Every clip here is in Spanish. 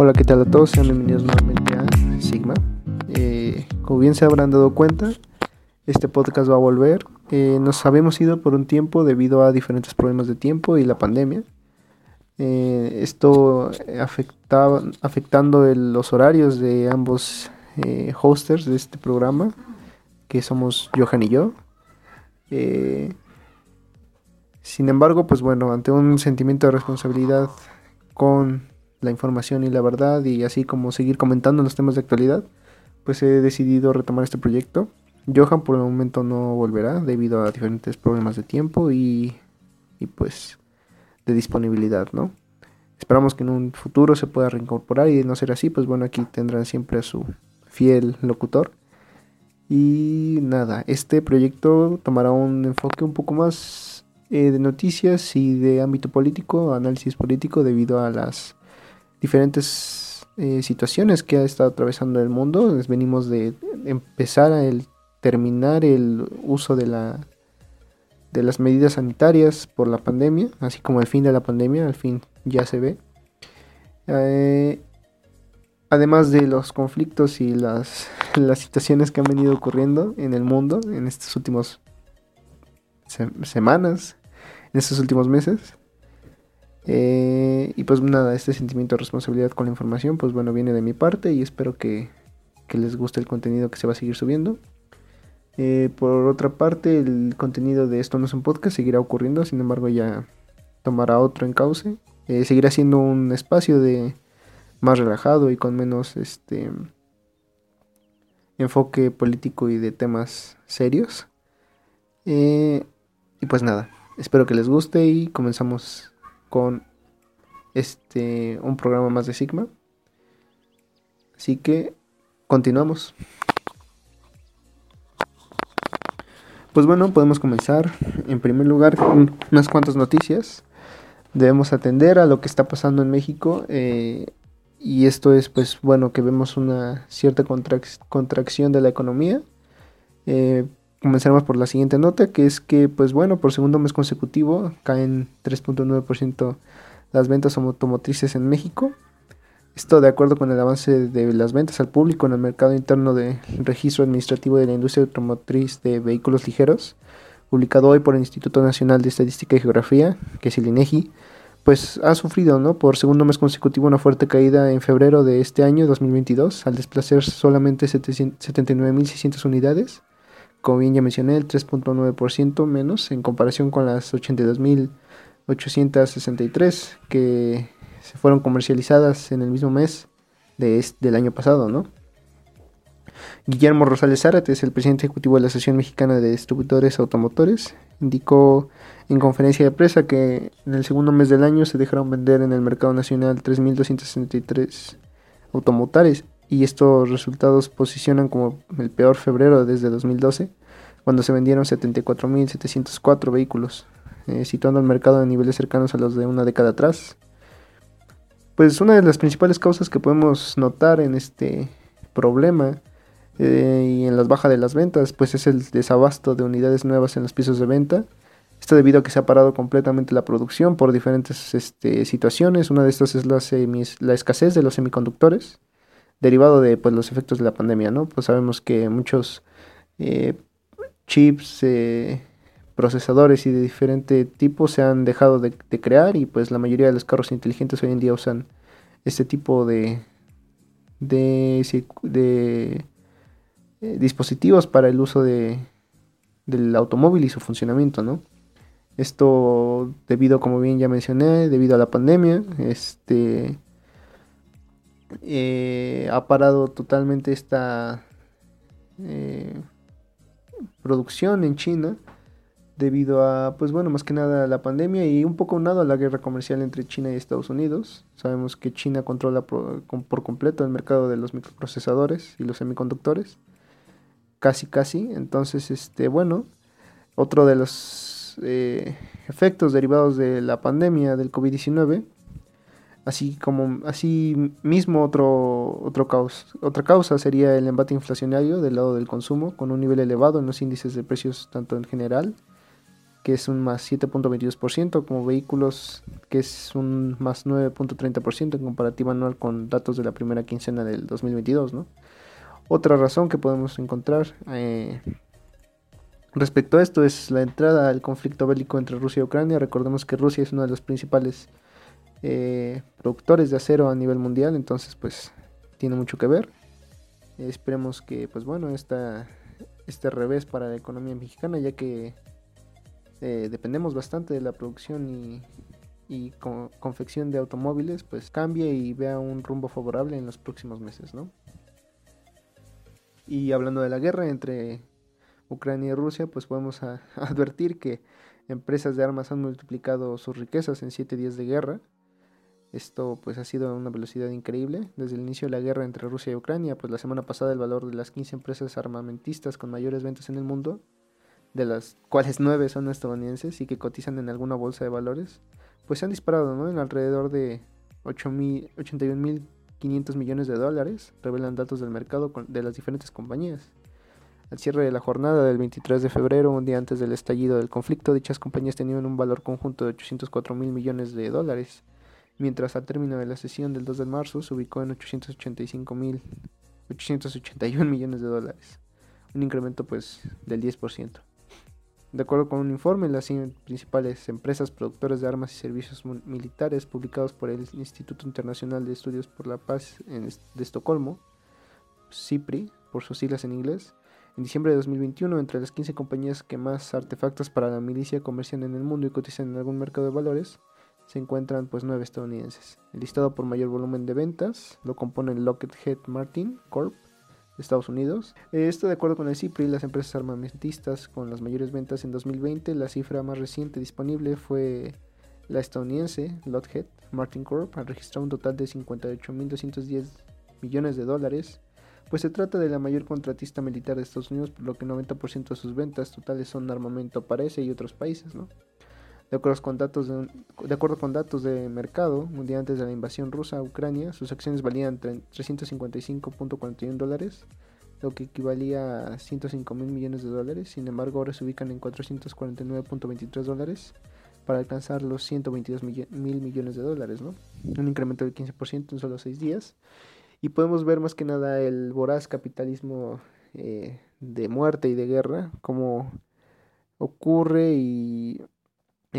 Hola, ¿qué tal a todos? Sean bienvenidos nuevamente a Sigma. Eh, como bien se habrán dado cuenta, este podcast va a volver. Eh, nos habíamos ido por un tiempo debido a diferentes problemas de tiempo y la pandemia. Eh, esto afectaba, afectando los horarios de ambos hosters de este programa, que somos Johan y yo. sin embargo, pues bueno, ante un sentimiento de responsabilidad con la información y la verdad y así como seguir comentando los temas de actualidad, pues he decidido retomar este proyecto. Johan por el momento no volverá debido a diferentes problemas de tiempo y, y pues de disponibilidad, ¿no? Esperamos que en un futuro se pueda reincorporar y de no ser así, pues bueno, aquí tendrán siempre a su fiel locutor. Y nada, este proyecto tomará un enfoque un poco más eh, de noticias y de ámbito político, análisis político, debido a las diferentes eh, situaciones que ha estado atravesando el mundo. venimos de empezar a terminar el uso de la de las medidas sanitarias por la pandemia, así como el fin de la pandemia, al fin ya se ve. Eh, además de los conflictos y las, las situaciones que han venido ocurriendo en el mundo en estas últimas semanas, en estos últimos meses. Eh, y pues nada, este sentimiento de responsabilidad con la información, pues bueno, viene de mi parte y espero que, les guste el contenido que se va a seguir subiendo. Eh, por otra parte, el contenido de esto no es un podcast, seguirá ocurriendo, sin embargo ya tomará otro encauce. Eh, seguirá siendo un espacio de más relajado y con menos este enfoque político y de temas serios. y pues nada, espero que les guste y comenzamos con este un programa más de Sigma. Así que continuamos. Pues bueno, podemos comenzar en primer lugar con unas cuantas noticias. Debemos atender a lo que está pasando en México eh, y esto es pues bueno que vemos una cierta contracción de la economía. Eh, comenzaremos por la siguiente nota que es que pues bueno por segundo mes consecutivo caen 3.9% las ventas automotrices en México. Esto de acuerdo con el avance de las ventas al público en el mercado interno de registro administrativo de la industria automotriz de vehículos ligeros, publicado hoy por el Instituto Nacional de Estadística y Geografía, que es el INEGI, pues ha sufrido ¿no? por segundo mes consecutivo una fuerte caída en febrero de este año 2022, al desplazar solamente 79.600 unidades, como bien ya mencioné, el 3.9% menos en comparación con las 82.000 863 que se fueron comercializadas en el mismo mes de del año pasado, ¿no? Guillermo Rosales Zárate el presidente ejecutivo de la Asociación Mexicana de Distribuidores Automotores. Indicó en conferencia de prensa que en el segundo mes del año se dejaron vender en el mercado nacional 3.263 automotores y estos resultados posicionan como el peor febrero desde 2012, cuando se vendieron 74.704 vehículos, eh, situando el mercado a niveles cercanos a los de una década atrás. Pues una de las principales causas que podemos notar en este problema eh, y en las bajas de las ventas, pues es el desabasto de unidades nuevas en los pisos de venta. Esto debido a que se ha parado completamente la producción por diferentes este, situaciones. Una de estas es la, la escasez de los semiconductores, derivado de pues, los efectos de la pandemia, ¿no? Pues sabemos que muchos eh, chips procesadores y de diferente tipo se han dejado de, crear y pues la mayoría de los carros inteligentes hoy en día usan este tipo de, de, eh, dispositivos para el uso de, del automóvil y su funcionamiento, ¿no? Esto debido, como bien ya mencioné, debido a la pandemia, este eh, ha parado totalmente esta eh, producción en China debido a, pues bueno, más que nada a la pandemia y un poco unado a la guerra comercial entre China y Estados Unidos. Sabemos que China controla por, completo el mercado de los microprocesadores y los semiconductores. Casi, casi. Entonces, este, bueno, otro de los eh, efectos derivados de la pandemia del COVID-19 así como así mismo otro, otro causa, otra causa sería el embate inflacionario del lado del consumo con un nivel elevado en los índices de precios tanto en general que es un más 7.22%, como vehículos, que es un más 9.30% en comparativa anual con datos de la primera quincena del 2022. ¿no? Otra razón que podemos encontrar eh, respecto a esto es la entrada al conflicto bélico entre Rusia y Ucrania. Recordemos que Rusia es uno de los principales eh, productores de acero a nivel mundial, entonces pues tiene mucho que ver. esperemos que pues bueno, esta, este revés para la economía mexicana, ya que eh, dependemos bastante de la producción y, y confección de automóviles, pues cambie y vea un rumbo favorable en los próximos meses, ¿no? Y hablando de la guerra entre Ucrania y Rusia, pues podemos advertir que empresas de armas han multiplicado sus riquezas en siete días de guerra. Esto pues ha sido a una velocidad increíble. Desde el inicio de la guerra entre Rusia y Ucrania, pues la semana pasada el valor de las 15 empresas armamentistas con mayores ventas en el mundo de las cuales nueve son estadounidenses y que cotizan en alguna bolsa de valores, pues se han disparado ¿no? en alrededor de 81.500 millones de dólares, revelan datos del mercado de las diferentes compañías. Al cierre de la jornada del 23 de febrero, un día antes del estallido del conflicto, dichas compañías tenían un valor conjunto de 804 mil millones de dólares, mientras al término de la sesión del 2 de marzo se ubicó en 885 mil 881 millones de dólares, un incremento pues del 10%. De acuerdo con un informe, las principales empresas productoras de armas y servicios militares publicados por el Instituto Internacional de Estudios por la Paz de Estocolmo, CIPRI, por sus siglas en inglés, en diciembre de 2021, entre las 15 compañías que más artefactos para la milicia comercian en el mundo y cotizan en algún mercado de valores, se encuentran pues nueve estadounidenses. El listado por mayor volumen de ventas lo componen Lockheed Martin Corp, Estados Unidos. Eh, esto de acuerdo con el CIPRI, las empresas armamentistas con las mayores ventas en 2020, la cifra más reciente disponible fue la estadounidense Lockheed Martin Corp. Ha registrado un total de 58.210 millones de dólares. Pues se trata de la mayor contratista militar de Estados Unidos, por lo que 90% de sus ventas totales son armamento para ese y otros países, ¿no? De acuerdo, con datos de, acuerdo con datos de mercado, un día antes de la invasión rusa a Ucrania, sus acciones valían 355.41 dólares, lo que equivalía a 105 mil millones de dólares. Sin embargo, ahora se ubican en 449.23 dólares para alcanzar los 122 mil millones de dólares, ¿no? Un incremento del 15% en solo 6 días. Y podemos ver más que nada el voraz capitalismo eh, de muerte y de guerra, como ocurre y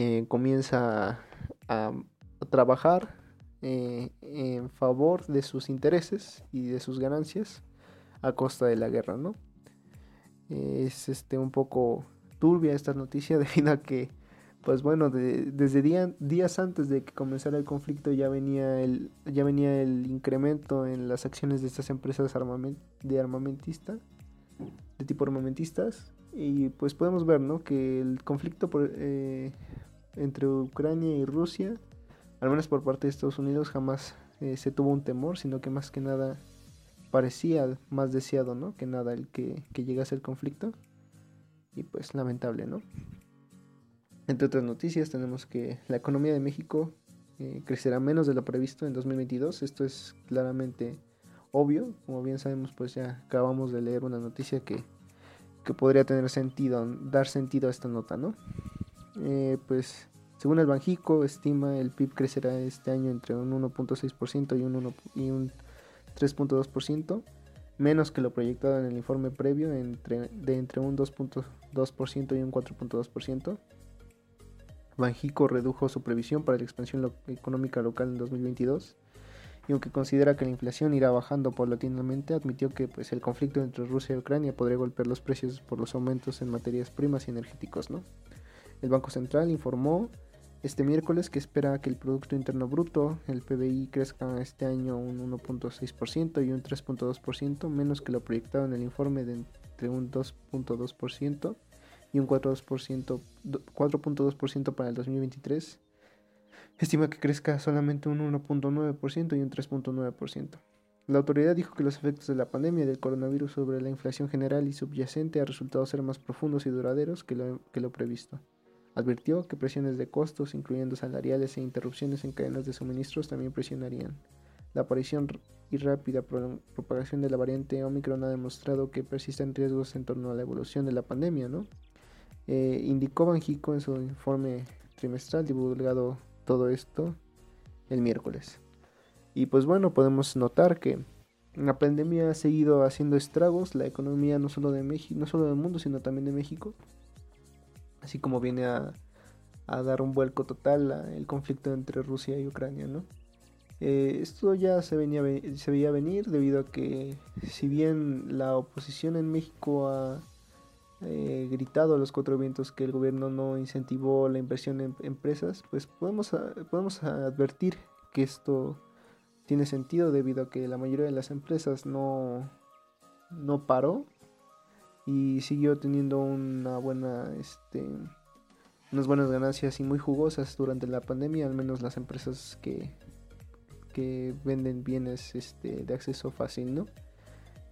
eh, comienza a, trabajar eh, en favor de sus intereses y de sus ganancias a costa de la guerra, ¿no? Es este un poco turbia esta noticia debido a que, pues bueno, desde días antes de que comenzara el conflicto ya venía el, ya venía el incremento en las acciones de estas empresas de armamentista, de tipo armamentistas, y pues podemos ver, ¿no? Que el conflicto por, eh, entre Ucrania y Rusia, al menos por parte de Estados Unidos, jamás eh, se tuvo un temor, sino que más que nada parecía más deseado, ¿no? Que nada el que, que llegase el conflicto. Y pues lamentable, ¿no? Entre otras noticias tenemos que la economía de México eh, crecerá menos de lo previsto en 2022. Esto es claramente obvio. Como bien sabemos, pues ya acabamos de leer una noticia que, que podría tener sentido, dar sentido a esta nota, ¿no? Eh, pues según el Banjico, estima el PIB crecerá este año entre un 1.6% y un, un 3.2%, menos que lo proyectado en el informe previo de entre un 2.2% y un 4.2%. Banjico redujo su previsión para la expansión económica local en 2022 y aunque considera que la inflación irá bajando paulatinamente, admitió que pues, el conflicto entre Rusia y Ucrania podría golpear los precios por los aumentos en materias primas y energéticos. ¿no? El Banco Central informó este miércoles que espera que el Producto Interno Bruto, el PBI, crezca este año un 1.6% y un 3.2%, menos que lo proyectado en el informe de entre un 2.2% y un 4.2% para el 2023. Estima que crezca solamente un 1.9% y un 3.9%. La autoridad dijo que los efectos de la pandemia del coronavirus sobre la inflación general y subyacente han resultado ser más profundos y duraderos que lo, que lo previsto. Advirtió que presiones de costos, incluyendo salariales e interrupciones en cadenas de suministros, también presionarían. La aparición y rápida propagación de la variante Omicron ha demostrado que persisten riesgos en torno a la evolución de la pandemia, ¿no? Eh, indicó Banjico en su informe trimestral divulgado todo esto el miércoles. Y pues bueno, podemos notar que la pandemia ha seguido haciendo estragos, la economía no solo de México, no solo del mundo, sino también de México. Así como viene a, dar un vuelco total el conflicto entre Rusia y Ucrania, ¿no? Eh, esto ya se, venía, se veía venir debido a que si bien la oposición en México ha eh, gritado a los cuatro vientos que el gobierno no incentivó la inversión en empresas, pues podemos, podemos advertir que esto tiene sentido debido a que la mayoría de las empresas no, no paró y siguió teniendo una buena este unas buenas ganancias y muy jugosas durante la pandemia al menos las empresas que que venden bienes este, de acceso fácil, ¿no?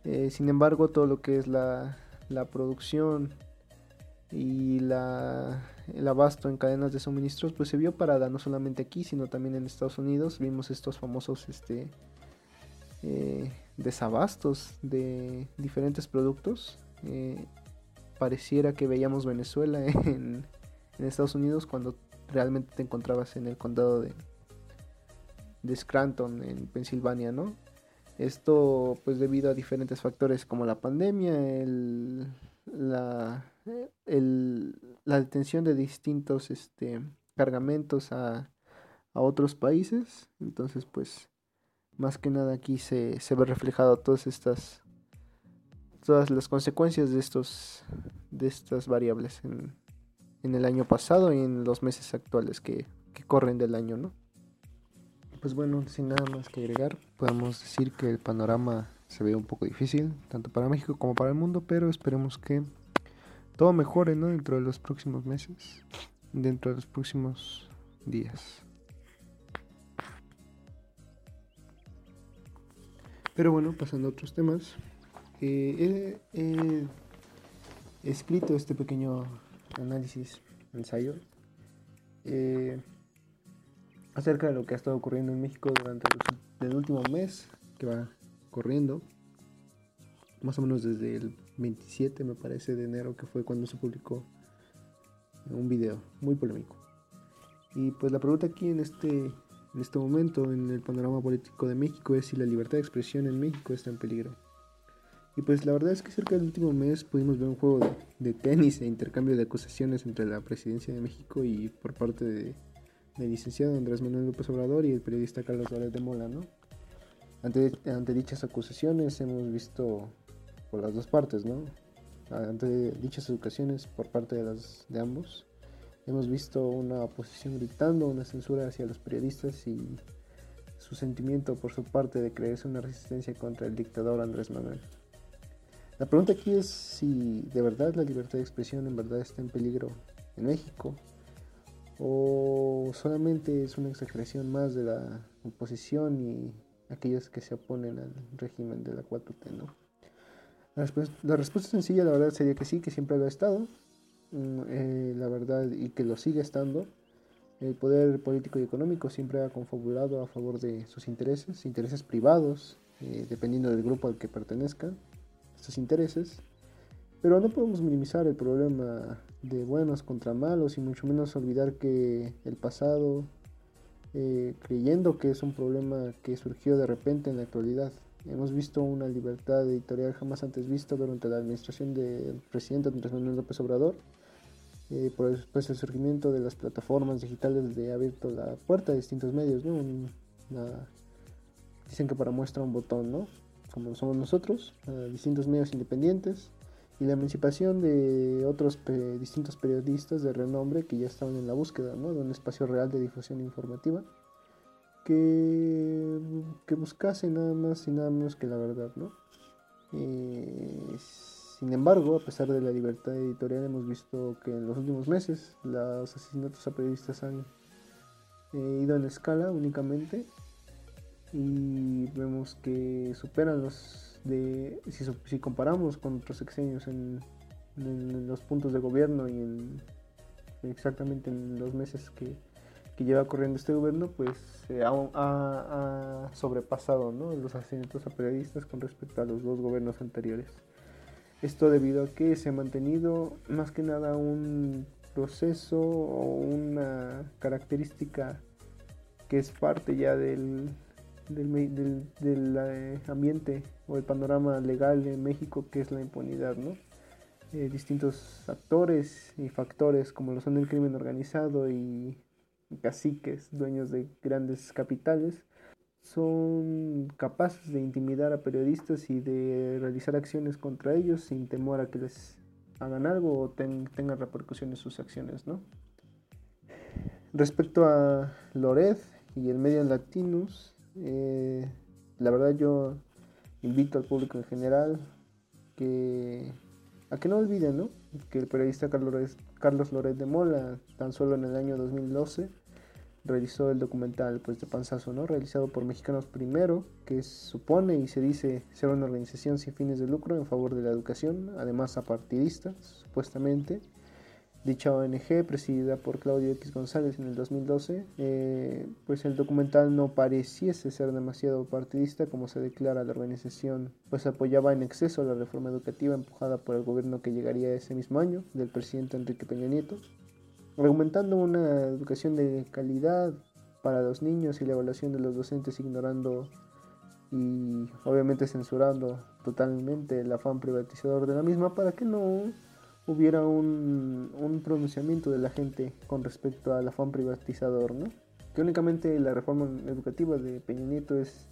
Eh, sin embargo, todo lo que es la, producción y la, el abasto en cadenas de suministros, pues se vio parada no solamente aquí, sino también en Estados Unidos. Vimos estos famosos este, eh, desabastos de diferentes productos. Eh, pareciera que veíamos Venezuela en, Estados Unidos cuando realmente te encontrabas en el condado de, Scranton en Pensilvania, ¿no? Esto pues debido a diferentes factores como la pandemia, el, la, la detención de distintos este, cargamentos a, a, otros países. Entonces pues más que nada aquí se, se ve reflejado todas estas todas las consecuencias de estos de estas variables en, en el año pasado y en los meses actuales que, que corren del año, ¿no? Pues bueno, sin nada más que agregar, podemos decir que el panorama se ve un poco difícil, tanto para México como para el mundo, pero esperemos que todo mejore ¿no? dentro de los próximos meses, dentro de los próximos días. Pero bueno, pasando a otros temas, eh, he, escrito este pequeño análisis, ensayo. Eh, acerca de lo que ha estado ocurriendo en México durante el último mes que va corriendo, más o menos desde el 27 me parece de enero que fue cuando se publicó un video muy polémico. Y pues la pregunta aquí en este, en este momento en el panorama político de México es si la libertad de expresión en México está en peligro. Y pues la verdad es que cerca del último mes pudimos ver un juego de, de tenis e intercambio de acusaciones entre la presidencia de México y por parte de del licenciado Andrés Manuel López Obrador y el periodista Carlos Valdez de Mola, ¿no? Ante, ante dichas acusaciones hemos visto por las dos partes, ¿no? Ante dichas educaciones por parte de, las, de ambos, hemos visto una oposición gritando, una censura hacia los periodistas y su sentimiento por su parte de creerse una resistencia contra el dictador Andrés Manuel. La pregunta aquí es si de verdad la libertad de expresión en verdad está en peligro en México o solamente es una exageración más de la oposición y aquellos que se oponen al régimen de la 4T, ¿no? La, respuesta, sencilla, la verdad, sería que sí, que siempre lo ha estado, mm, eh, la verdad, y que lo sigue estando. El poder político y económico siempre ha confabulado a favor de sus intereses, intereses privados, eh, dependiendo del grupo al que pertenezcan, intereses. Pero no podemos minimizar el problema de buenos contra malos y mucho menos olvidar que el pasado, eh, creyendo que es un problema que surgió de repente en la actualidad. Hemos visto una libertad editorial jamás antes vista durante la administración del presidente Andrés Manuel López Obrador. Eh, por el, pues, el surgimiento de las plataformas digitales de abierto la puerta a distintos medios, ¿no? dicen que para muestra un botón, ¿no? Como somos nosotros, distintos medios independientes, y la emancipación de otros distintos periodistas de renombre que ya estaban en la búsqueda de un espacio real de difusión informativa que, que buscase nada más y nada menos que la verdad. ¿no? Eh, sin embargo, a pesar de la libertad editorial, hemos visto que en los últimos meses los asesinatos a periodistas han eh, ido en escala únicamente y vemos que superan los de si, si comparamos con otros sexenios en, los puntos de gobierno y en exactamente en los meses que, lleva corriendo este gobierno, pues ha, sobrepasado los asesinatos a periodistas con respecto a los dos gobiernos anteriores. Esto debido a que se ha mantenido más que nada un proceso o una característica que es parte ya del, del, eh, ambiente o el panorama legal en México que es la impunidad, ¿no? Eh, distintos actores y factores como lo son el crimen organizado y caciques, dueños de grandes capitales, son capaces de intimidar a periodistas y de realizar acciones contra ellos sin temor a que les hagan algo o tengan repercusiones sus acciones, ¿no? Respecto a Lored y el medio Latinus, eh, la verdad yo invito al público en general que a que no olviden ¿no? que el periodista Carlos, Carlos Loret de Mola, tan solo en el año 2012, realizó el documental pues, de Panzazo, ¿no? realizado por Mexicanos Primero, que supone y se dice ser una organización sin fines de lucro en favor de la educación, además apartidista, supuestamente. Dicha ONG, presidida por Claudio X González en el 2012, eh, pues el documental no pareciese ser demasiado partidista como se declara la organización, pues apoyaba en exceso la reforma educativa empujada por el gobierno que llegaría ese mismo año del presidente Enrique Peña Nieto argumentando una educación de calidad para los niños y la evaluación de los docentes ignorando y obviamente censurando totalmente el afán privatizador de la misma para que no hubiera un, un pronunciamiento de la gente con respecto al afán privatizador, ¿no? Que únicamente la reforma educativa de Peña Nieto es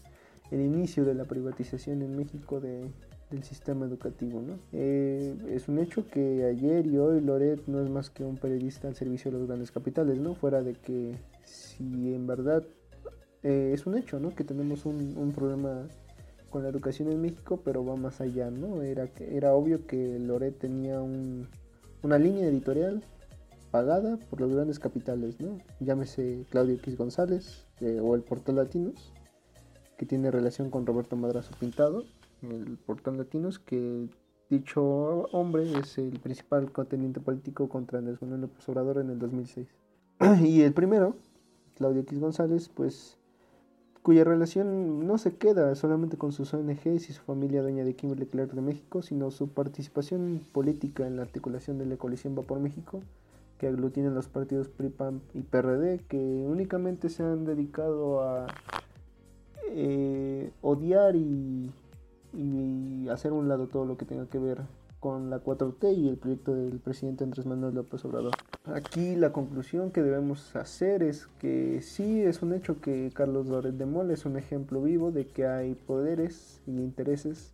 el inicio de la privatización en México de, del sistema educativo. ¿no? Eh, es un hecho que ayer y hoy Loret no es más que un periodista al servicio de los grandes capitales, ¿no? fuera de que si en verdad eh, es un hecho ¿no? que tenemos un, problema con la educación en México, pero va más allá. ¿no? Era, era obvio que Loret tenía un, una línea editorial pagada por los grandes capitales, ¿no? llámese Claudio X González eh, o el Portal Latinos que tiene relación con Roberto Madrazo Pintado, el portal Latinos, que dicho hombre es el principal contendiente político contra Andrés Manuel López Obrador en el 2006. y el primero, Claudio X González, pues cuya relación no se queda solamente con sus ONGs y su familia dueña de Kimberly Clark de México, sino su participación política en la articulación de la coalición Va por México, que aglutina los partidos PRI, PAN y PRD, que únicamente se han dedicado a eh, odiar y, hacer un lado todo lo que tenga que ver con la 4T y el proyecto del presidente Andrés Manuel López Obrador. Aquí la conclusión que debemos hacer es que sí es un hecho que Carlos Loret de Mola es un ejemplo vivo de que hay poderes y intereses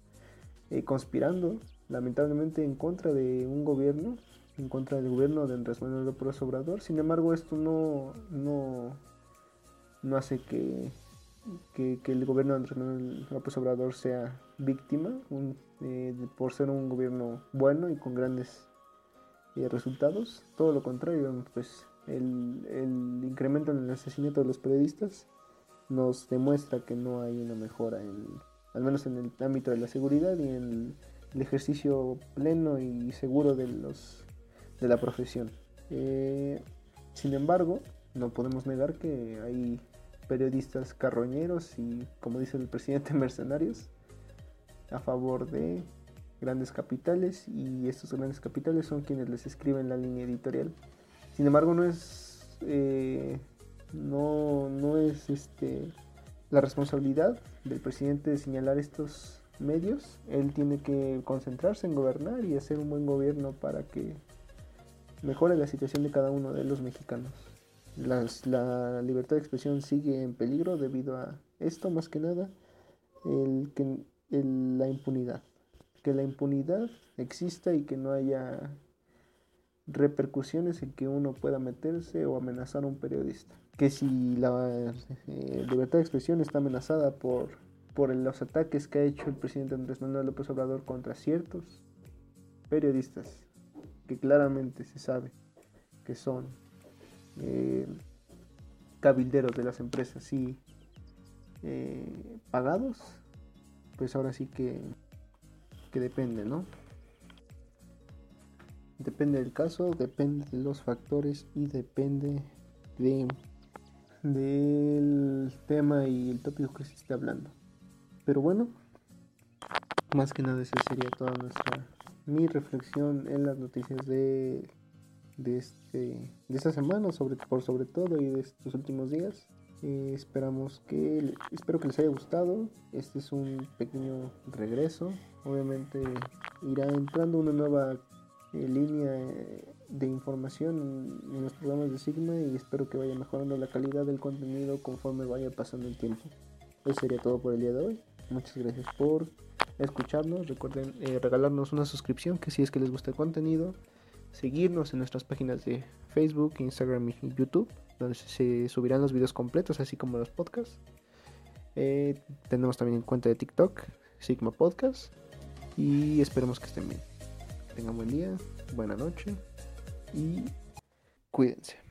eh, conspirando lamentablemente en contra de un gobierno, en contra del gobierno de Andrés Manuel López Obrador. Sin embargo, esto no, no, no hace que que, el gobierno de Andrés Manuel López Obrador sea víctima eh, por ser un gobierno bueno y con grandes eh, resultados. Todo lo contrario, pues el, incremento en el asesinato de los periodistas nos demuestra que no hay una mejora, en, al menos en el ámbito de la seguridad y en el ejercicio pleno y seguro de, los, de la profesión. Eh, sin embargo, no podemos negar que hay periodistas carroñeros y, como dice el presidente, mercenarios a favor de grandes capitales y estos grandes capitales son quienes les escriben la línea editorial. Sin embargo, no es eh, no, no es este la responsabilidad del presidente de señalar estos medios. Él tiene que concentrarse en gobernar y hacer un buen gobierno para que mejore la situación de cada uno de los mexicanos la libertad de expresión sigue en peligro debido a esto más que nada, el, que, la impunidad. Que la impunidad exista y que no haya repercusiones en que uno pueda meterse o amenazar a un periodista. Que si la eh, libertad de expresión está amenazada por, por los ataques que ha hecho el presidente Andrés Manuel López Obrador contra ciertos periodistas, que claramente se sabe que son eh, cabilderos de las empresas sí eh, pagados, pues ahora sí que, que depende, ¿no? Depende del caso, depende de los factores y depende de del tema y el tópico que se esté hablando. Pero bueno, más que nada esa sería toda nuestra mi reflexión en las noticias de, de, este, de esta semana, sobre, por sobre todo, y de estos últimos días. Eh, esperamos que, espero que les haya gustado. Este es un pequeño regreso. Obviamente irá entrando una nueva eh, línea eh, de información en, los programas de Sigma y espero que vaya mejorando la calidad del contenido conforme vaya pasando el tiempo. Eso sería todo por el día de hoy. Muchas gracias por escucharnos. Recuerden regalarnos una suscripción que si es que les gusta el contenido. Seguirnos en nuestras páginas de Facebook, Instagram y YouTube donde se subirán los videos completos, así como los podcasts. Eh, tenemos también en cuenta de TikTok, Sigma Podcast. Y esperemos que estén bien. Tengan buen día, buena noche y cuídense.